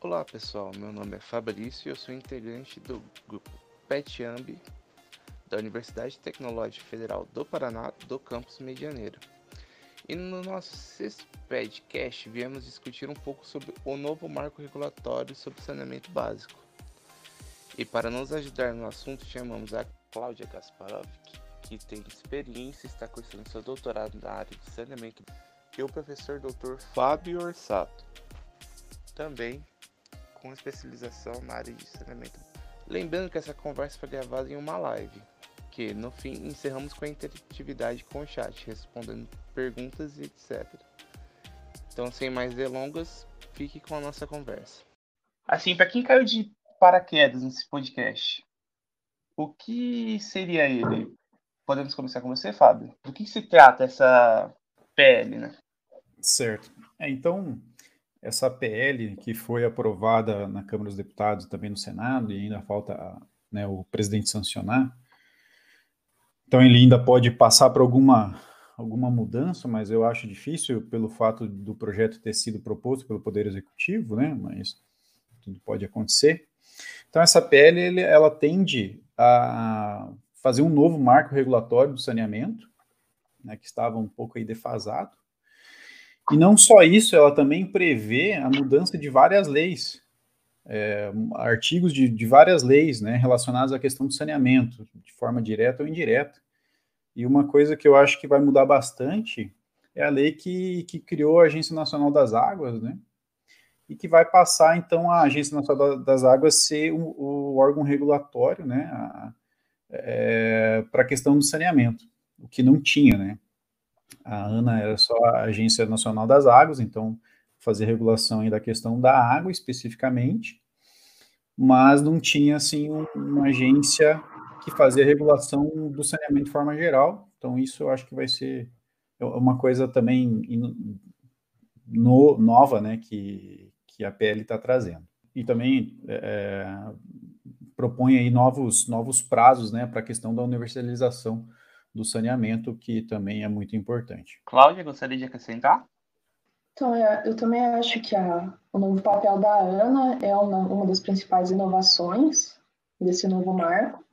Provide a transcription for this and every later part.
Olá pessoal, meu nome é Fabrício e eu sou integrante do grupo PETAMB da Universidade Tecnológica Federal do Paraná, do campus Medianeiro. E no nosso sexto podcast viemos discutir um pouco sobre o novo marco regulatório sobre saneamento básico. E para nos ajudar no assunto, chamamos a Cláudia Kasparov, que tem experiência e está cursando seu doutorado na área de saneamento, e o professor Dr. Fábio Orsato, também com especialização na área de saneamento. Lembrando que essa conversa foi gravada em uma live, que no fim encerramos com a interatividade com o chat, respondendo perguntas e etc. Então, sem mais delongas, fique com a nossa conversa. Assim, para quem caiu de paraquedas nesse podcast, o que seria ele? Podemos começar com você, Fábio. Do que se trata essa PL, né? Certo. É, então, essa PL que foi aprovada na Câmara dos Deputados também no Senado, e ainda falta né, o presidente sancionar, então ele ainda pode passar por alguma, alguma mudança, mas eu acho difícil pelo fato do projeto ter sido proposto pelo Poder Executivo, né? Mas tudo pode acontecer. Então essa PL ele, ela tende a fazer um novo marco regulatório do saneamento, né, que estava um pouco aí defasado. E não só isso, ela também prevê a mudança de várias leis é, artigos de, de, várias leis né, relacionadas à questão do saneamento, de forma direta ou indireta. E uma coisa que eu acho que vai mudar bastante é a lei que, que criou a Agência Nacional das Águas, né? E que vai passar, então, a Agência Nacional das Águas ser o, o órgão regulatório, né? É, para a questão do saneamento, o que não tinha, né? A ANA era só a Agência Nacional das Águas, então fazer regulação aí da questão da água especificamente, mas não tinha assim uma agência que fazia regulação do saneamento de forma geral. Então isso eu acho que vai ser uma coisa também no, nova, né, que, que a PL está trazendo. E também é, propõe aí novos, novos prazos, né, para a questão da universalização do saneamento, que também é muito importante. Cláudia, gostaria de acrescentar? Então, é, eu também acho que a, o novo papel da ANA é uma, uma das principais inovações desse novo marco,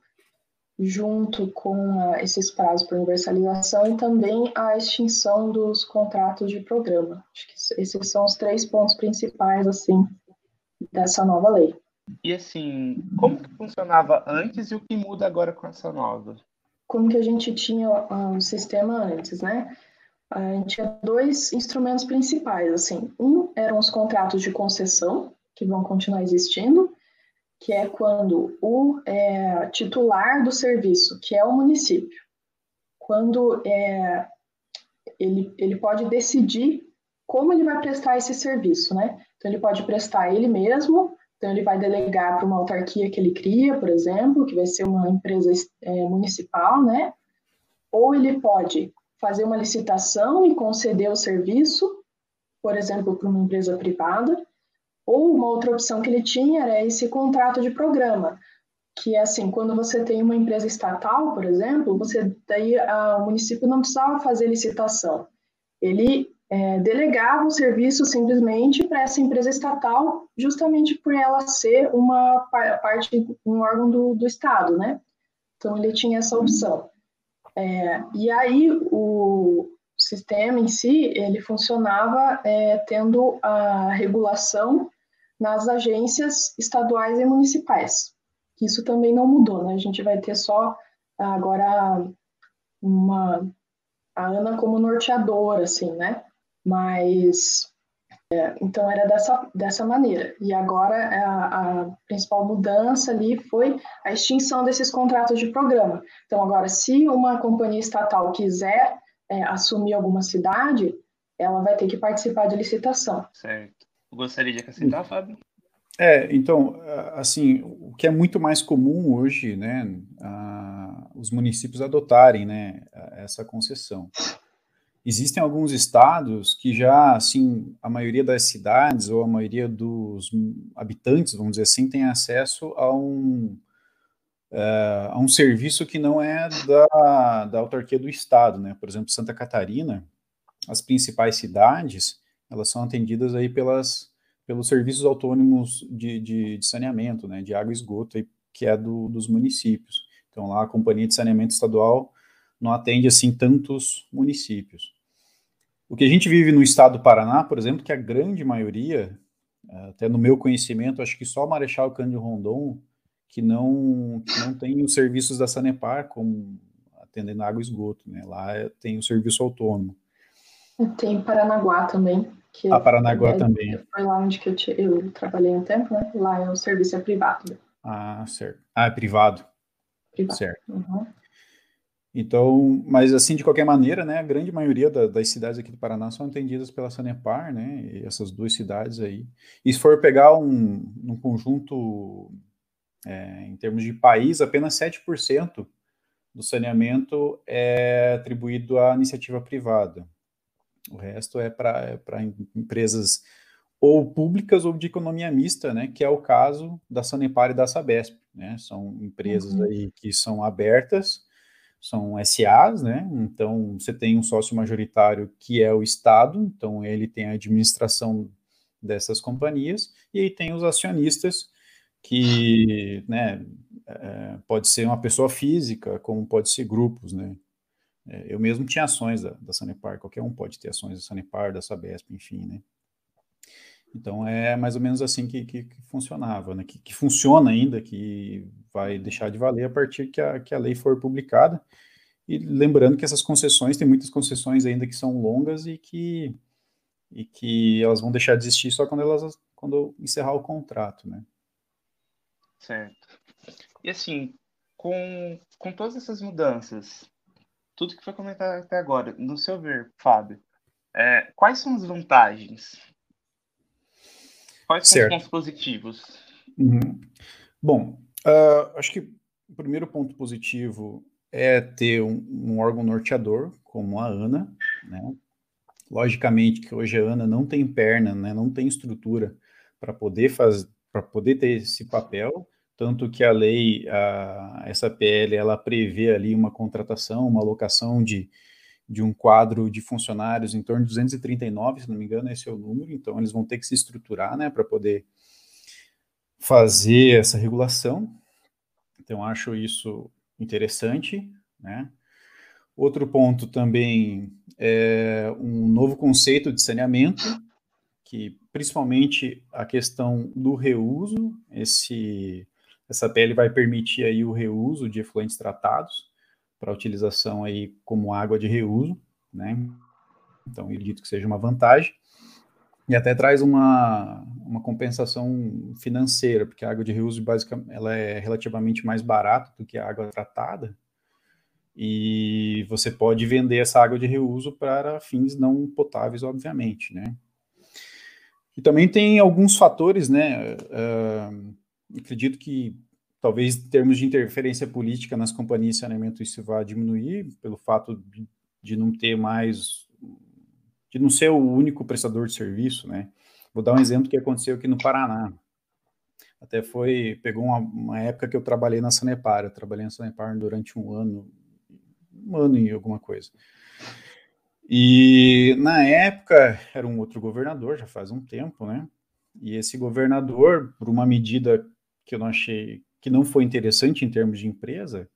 junto com a, esses prazos para universalização e também a extinção dos contratos de programa. Acho que esses são os três pontos principais, assim, dessa nova lei. E assim, como que funcionava antes e o que muda agora com essa nova? Como que a gente tinha o um sistema antes, né? a gente tinha dois instrumentos principais, assim. Um eram os contratos de concessão, que vão continuar existindo, que é quando o é, titular do serviço, que é o município, quando é, ele, ele pode decidir como ele vai prestar esse serviço, né? Então, ele pode prestar ele mesmo, então ele vai delegar para uma autarquia que ele cria, por exemplo, que vai ser uma empresa é, municipal, né? Ou ele pode fazer uma licitação e conceder o serviço, por exemplo, para uma empresa privada, ou uma outra opção que ele tinha era esse contrato de programa, que é assim, quando você tem uma empresa estatal, por exemplo, você daí a, o município não precisava fazer licitação. Ele é, delegava o serviço simplesmente para essa empresa estatal, justamente por ela ser uma parte, um órgão do, do Estado, né? Então ele tinha essa opção. É, e aí o sistema em si ele funcionava é, tendo a regulação nas agências estaduais e municipais. Isso também não mudou, né? A gente vai ter só agora uma a ANA como norteadora, assim, né? Mas é, então era dessa, dessa maneira. E agora a, a, principal mudança ali foi a extinção desses contratos de programa. Então agora, se uma companhia estatal quiser é, assumir alguma cidade, ela vai ter que participar de licitação. Certo. Gostaria de acrescentar, Fábio? É, então, assim, o que é muito mais comum hoje, né, a, os municípios adotarem, né, essa concessão. Existem alguns estados que já, assim, a maioria das cidades ou a maioria dos habitantes, vamos dizer assim, tem acesso a um, é, a um serviço que não é da, da autarquia do estado, né? Por exemplo, Santa Catarina, as principais cidades, elas são atendidas aí pelas, pelos serviços autônomos de, de, de saneamento, né, de água e esgoto, aí, que é do, dos municípios. Então, lá a Companhia de Saneamento Estadual não atende, assim, tantos municípios. O que a gente vive no estado do Paraná, por exemplo, que a grande maioria, até no meu conhecimento, acho que só Marechal Cândido Rondon, que não, que não tem os serviços da Sanepar, como atendendo água e esgoto, né? Lá tem o serviço autônomo. Tem Paranaguá também. Que a Paranaguá é, também. Foi lá onde que eu, te, eu trabalhei um tempo, né? Lá é o serviço é privado. Ah, certo. Ah, é privado. Privado. Certo. Uhum. Então, mas assim, de qualquer maneira, né, a grande maioria da, das cidades aqui do Paraná são atendidas pela Sanepar, né, essas duas cidades aí. E se for pegar um, um conjunto, é, em termos de país, apenas 7% do saneamento é atribuído à iniciativa privada. O resto é para é empresas ou públicas ou de economia mista, né, que é o caso da Sanepar e da Sabesp, né, são empresas uhum. aí que são abertas, são SAs, né, então você tem um sócio majoritário que é o Estado, então ele tem a administração dessas companhias, e aí tem os acionistas, que, né, é, pode ser uma pessoa física, como pode ser grupos, né, é, eu mesmo tinha ações da, da Sanepar, qualquer um pode ter ações da Sanepar, da Sabesp, enfim, né. Então é mais ou menos assim que, que, que funcionava, né? Que, que, funciona ainda, que vai deixar de valer a partir que a, que a lei for publicada. E lembrando que essas concessões, tem muitas concessões ainda que são longas e que, e que elas vão deixar de existir só quando elas quando encerrar o contrato, né? Certo. E assim, com, com todas essas mudanças, tudo que foi comentado até agora, no seu ver, Fábio, é, quais são as vantagens? Quais são certo. os pontos positivos? Uhum. Bom, uh, acho que o primeiro ponto positivo é ter um, um, órgão norteador, como a ANA, né? Logicamente que hoje a ANA não tem perna, né, não tem estrutura para poder fazer, para poder ter esse papel, tanto que a lei, a, essa PL, ela prevê ali uma contratação, uma alocação de, de um quadro de funcionários em torno de 239, se não me engano, esse é o número, então eles vão ter que se estruturar, né, para poder fazer essa regulação. Então, acho isso interessante, né. Outro ponto também é um novo conceito de saneamento, que principalmente a questão do reuso, esse, essa PL vai permitir aí o reuso de efluentes tratados, para utilização aí como água de reuso, né? Então, ele dito que seja uma vantagem. E até traz uma, uma compensação financeira, porque a água de reuso, basicamente, ela é relativamente mais barata do que a água tratada, e você pode vender essa água de reuso para fins não potáveis, obviamente, né? E também tem alguns fatores, né? Uh, acredito que talvez em termos de interferência política nas companhias de saneamento isso vá diminuir pelo fato de, de não ter mais, de não ser o único prestador de serviço, né? Vou dar um exemplo que aconteceu aqui no Paraná. Até foi, pegou uma, uma época que eu trabalhei na Sanepar, eu trabalhei na Sanepar durante um ano, um ano e alguma coisa. E na época era um outro governador, já faz um tempo, né? E esse governador, por uma medida que eu não achei que não foi interessante em termos de empresa,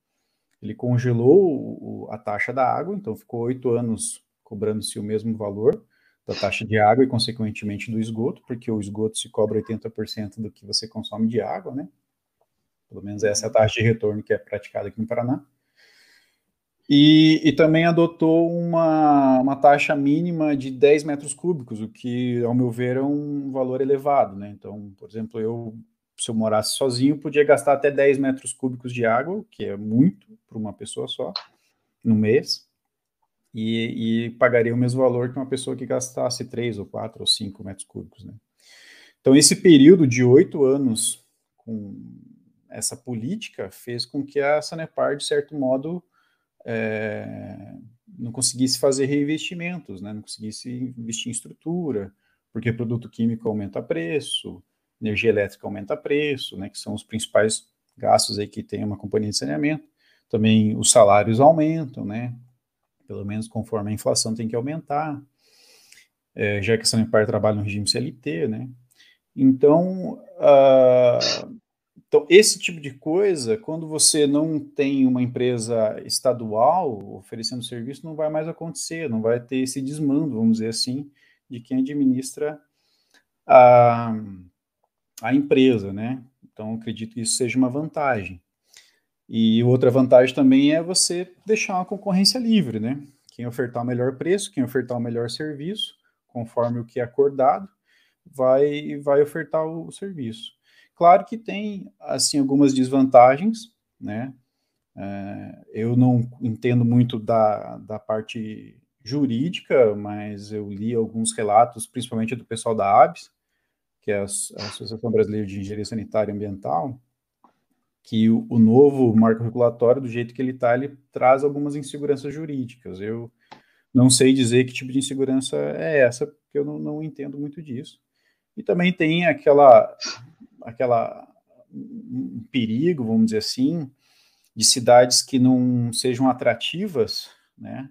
ele congelou a taxa da água, então ficou oito anos cobrando-se o mesmo valor da taxa de água e, consequentemente, do esgoto, porque o esgoto se cobra 80% do que você consome de água, né? Pelo menos essa é a taxa de retorno que é praticada aqui no Paraná. E, e, também adotou uma, uma taxa mínima de 10 metros cúbicos, o que, ao meu ver, é um valor elevado. Né? Então, por exemplo, eu se eu morasse sozinho, podia gastar até 10 metros cúbicos de água, que é muito para uma pessoa só, no mês, e, e, pagaria o mesmo valor que uma pessoa que gastasse 3 ou 4 ou 5 metros cúbicos. Né? Então, esse período de oito anos com essa política fez com que a Sanepar, de certo modo, é, não conseguisse fazer reinvestimentos, né? não conseguisse investir em estrutura, porque produto químico aumenta preço, energia elétrica aumenta preço, né, que são os principais gastos aí que tem uma companhia de saneamento. Também os salários aumentam, né, pelo menos conforme a inflação tem que aumentar, é, já que a Sanepar trabalha no regime CLT, né, Então, uh, então, esse tipo de coisa, quando você não tem uma empresa estadual oferecendo serviço, não vai mais acontecer, não vai ter esse desmando, vamos dizer assim, de quem administra a, a empresa, né? Então, acredito que isso seja uma vantagem. E outra vantagem também é você deixar uma concorrência livre, né? Quem ofertar o melhor preço, quem ofertar o melhor serviço, conforme o que é acordado, vai, vai ofertar o, o serviço. Claro que tem, assim, algumas desvantagens, né? É, eu não entendo muito da, da parte jurídica, mas eu li alguns relatos, principalmente do pessoal da ABS, que é a Associação Brasileira de Engenharia Sanitária e Ambiental, que o, o novo marco regulatório, do jeito que ele está, ele traz algumas inseguranças jurídicas. Eu não sei dizer que tipo de insegurança é essa, porque eu não, não entendo muito disso. E também tem aquela aquela um perigo, vamos dizer assim, de cidades que não sejam atrativas, né,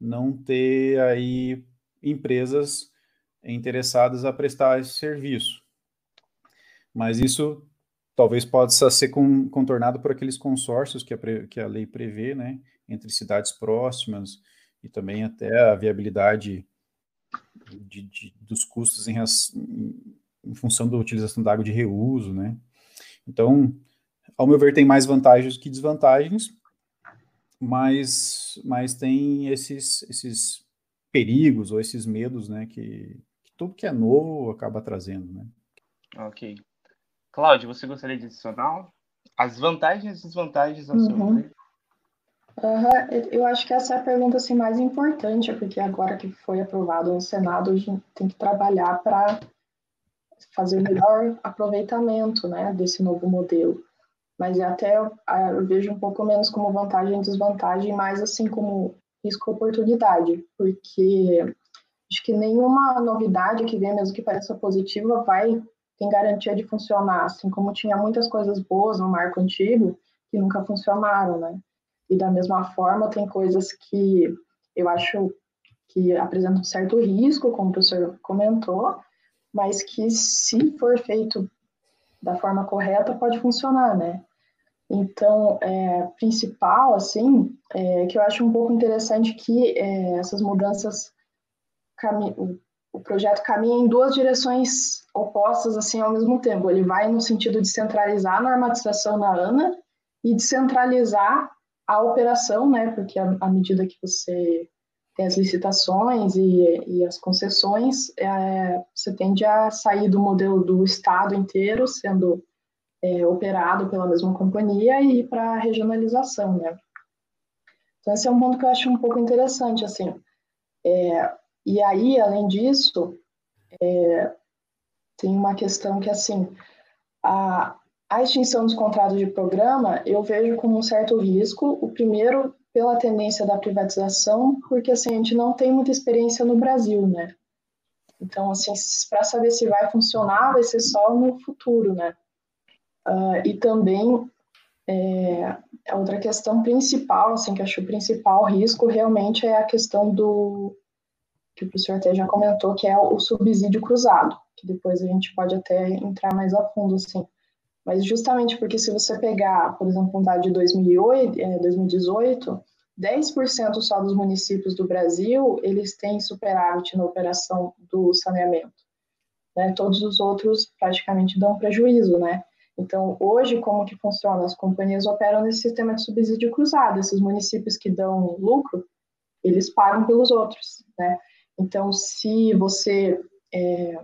não ter aí empresas interessadas a prestar esse serviço. Mas isso talvez possa ser contornado por aqueles consórcios que a, que a lei prevê, né, entre cidades próximas e também até a viabilidade de, de, dos custos em, em função da utilização da água de reuso, né? Então, ao meu ver, tem mais vantagens que desvantagens, mas, mas tem esses, esses perigos ou esses medos, né, que tudo que é novo acaba trazendo, né? Ok. Cláudio, você gostaria de adicionar as vantagens e desvantagens da uhum. sua Uhum. Eu acho que essa é a pergunta assim, mais importante, porque agora que foi aprovado no Senado, a gente tem que trabalhar para fazer o melhor aproveitamento né, desse novo modelo. Mas até eu, eu vejo um pouco menos como vantagem e desvantagem, mais assim como risco-oportunidade, porque acho que nenhuma novidade que vem, mesmo que pareça positiva, vai ter garantia de funcionar, assim como tinha muitas coisas boas no marco antigo que nunca funcionaram, né? E da mesma forma, tem coisas que eu acho que apresentam um certo risco, como o professor comentou, mas que se for feito da forma correta pode funcionar, né? Então, é, principal, assim, é, que eu acho um pouco interessante que é, essas mudanças, o, projeto caminha em duas direções opostas, assim, ao mesmo tempo. Ele vai no sentido de centralizar a normatização na ANA e descentralizar a operação, né, porque à medida que você tem as licitações e, e as concessões, é, você tende a sair do modelo do Estado inteiro sendo é, operado pela mesma companhia e ir para a regionalização, né? Então, esse é um ponto que eu acho um pouco interessante, assim. É, e aí, além disso, é, tem uma questão que, assim, a, a extinção dos contratos de programa eu vejo como um certo risco. O primeiro, pela tendência da privatização, porque assim, a gente não tem muita experiência no Brasil, né? Então, assim, para saber se vai funcionar, vai ser só no futuro, né? Uh, e também, é, outra questão principal, assim, que acho o principal risco realmente é a questão do, que o professor até já comentou, que é o subsídio cruzado, que depois a gente pode até entrar mais a fundo, assim. Mas justamente porque se você pegar, por exemplo, um dado de 2008, é, 2018, 10% só dos municípios do Brasil, eles têm superávit na operação do saneamento. Né? Todos os outros praticamente dão prejuízo, né? Então, hoje, como que funciona? As companhias operam nesse sistema de subsídio cruzado. Esses municípios que dão lucro, eles pagam pelos outros, né? Então, se você é,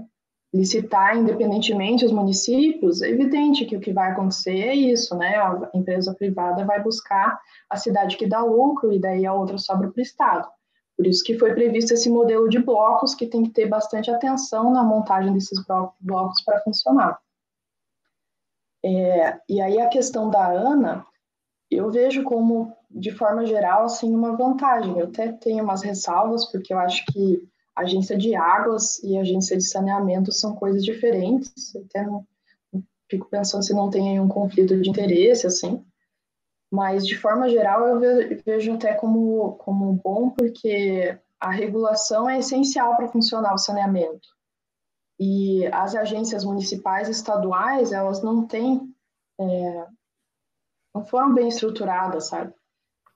licitar independentemente os municípios, é evidente que o que vai acontecer é isso, né? A empresa privada vai buscar a cidade que dá lucro e daí a outra sobra para o Estado. Por isso que foi previsto esse modelo de blocos que tem que ter bastante atenção na montagem desses blocos para funcionar. É, e aí a questão da ANA, eu vejo como, de forma geral, assim, uma vantagem. Eu até tenho umas ressalvas, porque eu acho que agência de águas e agência de saneamento são coisas diferentes. Até não, fico pensando se não tem aí um conflito de interesse, assim. Mas, de forma geral, eu vejo até como, como bom, porque a regulação é essencial para funcionar o saneamento. E as agências municipais e estaduais, elas não têm, é, não foram bem estruturadas, sabe?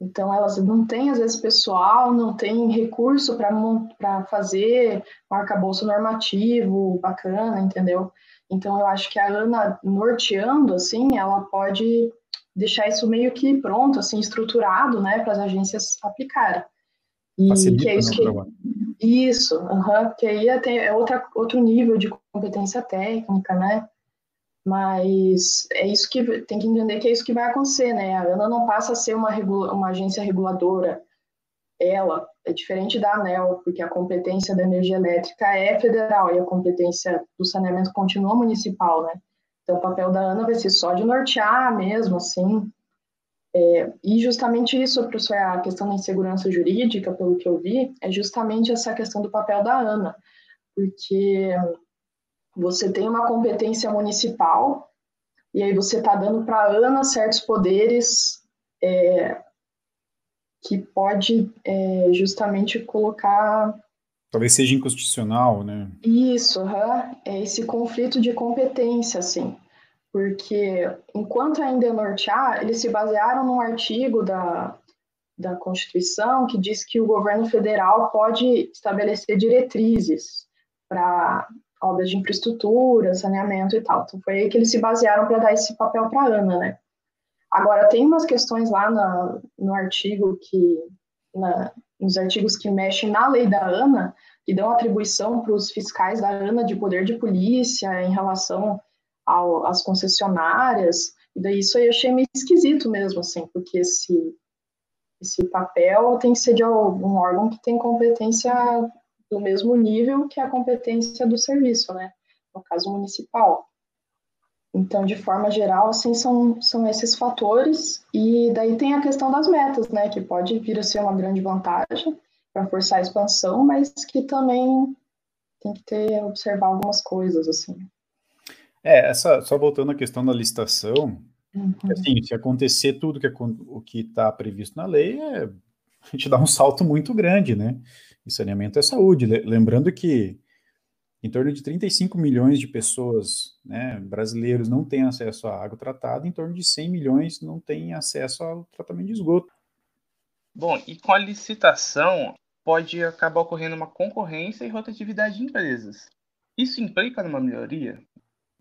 Então, elas não têm, às vezes, pessoal, não têm recurso para fazer um arcabouço normativo bacana, entendeu? Então, eu acho que a Ana, norteando, assim, ela pode deixar isso meio que pronto, assim, estruturado, né, para as agências aplicarem. E Facilita, que é isso que... Isso, uhum, que aí é, é outra, outro nível de competência técnica, né? Mas é isso que tem que entender que é isso que vai acontecer, né? A ANA não passa a ser uma, regula, uma agência reguladora. Ela é diferente da ANEL, porque a competência da energia elétrica é federal e a competência do saneamento continua municipal, né? Então, o papel da ANA vai ser só de nortear mesmo, assim. É, e justamente isso, professor, a questão da insegurança jurídica, pelo que eu vi, é justamente essa questão do papel da ANA, porque você tem uma competência municipal e aí você está dando para a ANA certos poderes é, que pode é, justamente colocar Talvez seja inconstitucional, né? Isso, uhum. é esse conflito de competência, assim. Porque, enquanto ainda é nortear, eles se basearam num artigo da, da Constituição que diz que o governo federal pode estabelecer diretrizes para obras de infraestrutura, saneamento e tal. Então, foi aí que eles se basearam para dar esse papel para a ANA, né? Agora, tem umas questões lá na, no artigo que, na, nos artigos que mexem na lei da ANA, que dão atribuição para os fiscais da ANA de poder de polícia em relação às concessionárias, e daí isso aí eu achei meio esquisito mesmo, assim, porque esse, esse papel tem que ser de algum órgão que tem competência do mesmo nível que a competência do serviço, né, no caso municipal. Então, de forma geral, assim, são, são esses fatores. E daí tem a questão das metas, né, que pode vir a ser uma grande vantagem para forçar a expansão, mas que também tem que ter, observar algumas coisas, assim. É, essa, só voltando à questão da licitação, uhum. assim, se acontecer tudo que, o que está previsto na lei, é, a gente dá um salto muito grande, né? E saneamento é saúde. Lembrando que em torno de 35 milhões de pessoas né, brasileiros não têm acesso à água tratada, em torno de 100 milhões não têm acesso ao tratamento de esgoto. Bom, e com a licitação pode acabar ocorrendo uma concorrência e rotatividade de empresas. Isso implica numa melhoria?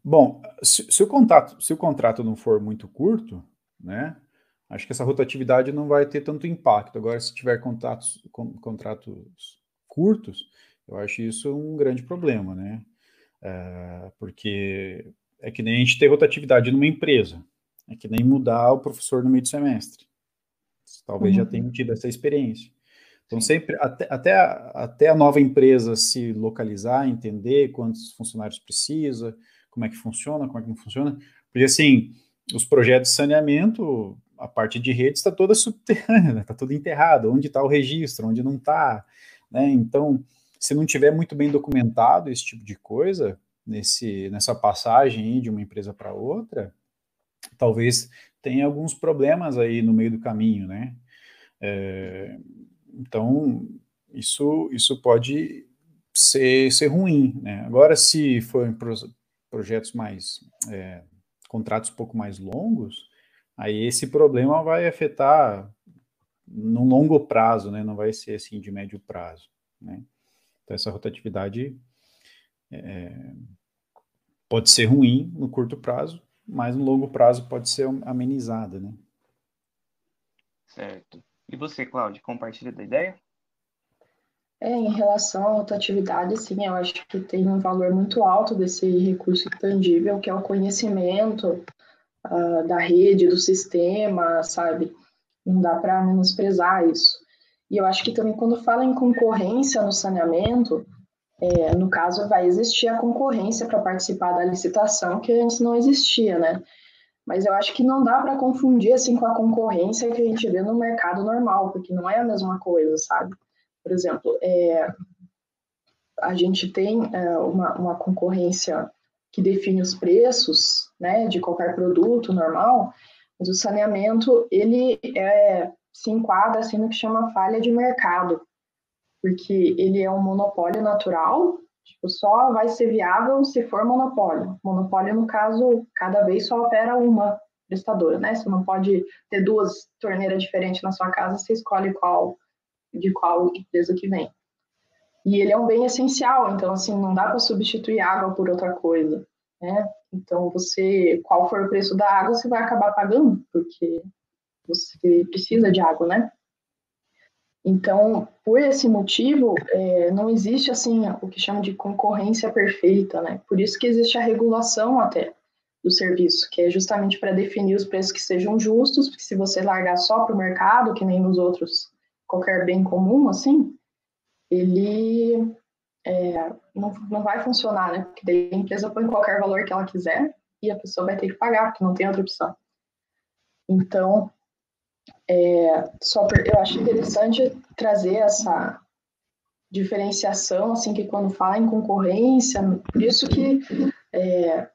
Bom, se, se, o contrato, se o contrato não for muito curto, né, acho que essa rotatividade não vai ter tanto impacto. Agora, se tiver contatos, com, contratos curtos, eu acho isso um grande problema, né? É, porque é que nem a gente ter rotatividade numa empresa, é que nem mudar o professor no meio do semestre. Talvez uhum. já tenham tido essa experiência. Então, sempre, até, até, a, até a nova empresa se localizar, entender quantos funcionários precisa, como é que funciona, como é que não funciona, porque assim, os projetos de saneamento, a parte de rede está toda subterrânea, está tudo enterrado, onde está o registro, onde não está, né? Então, se não tiver muito bem documentado esse tipo de coisa, nesse, nessa passagem de uma empresa para outra, talvez tenha alguns problemas aí no meio do caminho, né? É, então, isso, isso pode ser, ser ruim, né? Agora, se forem projetos mais, é, contratos um pouco mais longos, aí esse problema vai afetar no longo prazo, né? Não vai ser assim de médio prazo, né? Então, essa rotatividade é, pode ser ruim no curto prazo, mas no longo prazo pode ser amenizada, né? Certo. E você, Cláudio, compartilha da ideia? É, em relação à rotatividade, sim, eu acho que tem um valor muito alto desse recurso intangível, que é o conhecimento uh, da rede, do sistema, sabe? Não dá para menosprezar isso. E eu acho que também quando fala em concorrência no saneamento, é, no caso vai existir a concorrência para participar da licitação, que antes não existia, né? Mas eu acho que não dá para confundir assim com a concorrência que a gente vê no mercado normal, porque não é a mesma coisa, sabe? Por exemplo, é, a gente tem é, uma, uma concorrência que define os preços, né, de qualquer produto normal, mas o saneamento ele é se enquadra assim no que chama falha de mercado, porque ele é um monopólio natural Tipo, só vai ser viável se for monopólio. Monopólio, no caso, cada vez só opera uma prestadora, né? Você não pode ter duas torneiras diferentes na sua casa, você escolhe qual de qual empresa que vem. E ele é um bem essencial, então assim, não dá para substituir água por outra coisa, né? Então você, qual for o preço da água, você vai acabar pagando, porque você precisa de água, né? Então, por esse motivo, é, não existe assim o que chama de concorrência perfeita, né? Por isso que existe a regulação até do serviço, que é justamente para definir os preços que sejam justos, porque se você largar só para o mercado, que nem nos outros qualquer bem comum, assim, ele é, não, não vai funcionar, né? Porque daí a empresa põe qualquer valor que ela quiser e a pessoa vai ter que pagar, porque não tem outra opção. Então, é, só eu acho interessante trazer essa diferenciação, assim, que quando fala em concorrência, por isso que é,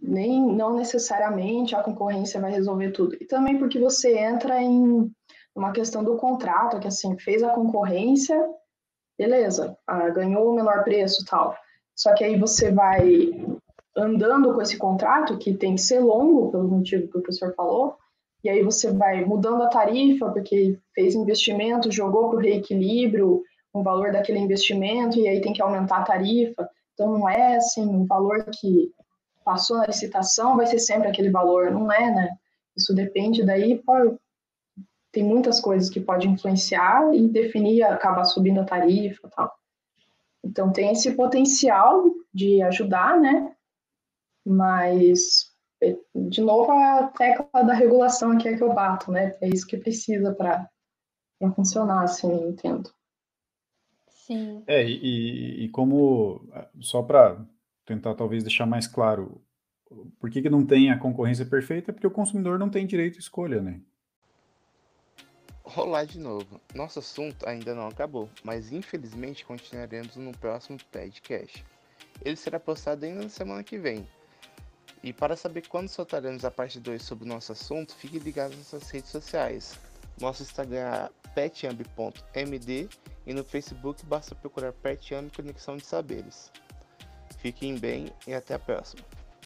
nem não necessariamente a concorrência vai resolver tudo. E também porque você entra em uma questão do contrato, que assim, fez a concorrência, beleza, ah, ganhou o menor preço tal. Só que aí você vai andando com esse contrato, que tem que ser longo, pelo motivo que o professor falou, e aí você vai mudando a tarifa, porque fez investimento, jogou para o reequilíbrio o valor daquele investimento, e aí tem que aumentar a tarifa. Então não é assim, o valor que passou na licitação vai ser sempre aquele valor, não é, né? Isso depende daí, tem muitas coisas que podem influenciar e definir, acabar subindo a tarifa tal. Então tem esse potencial de ajudar, né? Mas de novo, a tecla da regulação aqui é que eu bato, né? É isso que precisa para funcionar, assim, eu entendo. Sim. É, e, e como, só para tentar talvez deixar mais claro, por que, que não tem a concorrência perfeita? Porque o consumidor não tem direito de escolha, né? Rolar de novo. Nosso assunto ainda não acabou, mas infelizmente continuaremos no próximo podcast. Ele será postado ainda na semana que vem, e para saber quando soltaremos a parte 2 sobre o nosso assunto, fique ligado nas nossas redes sociais. Nosso Instagram é petamb.md e no Facebook basta procurar Petamb Conexão de Saberes. Fiquem bem e até a próxima.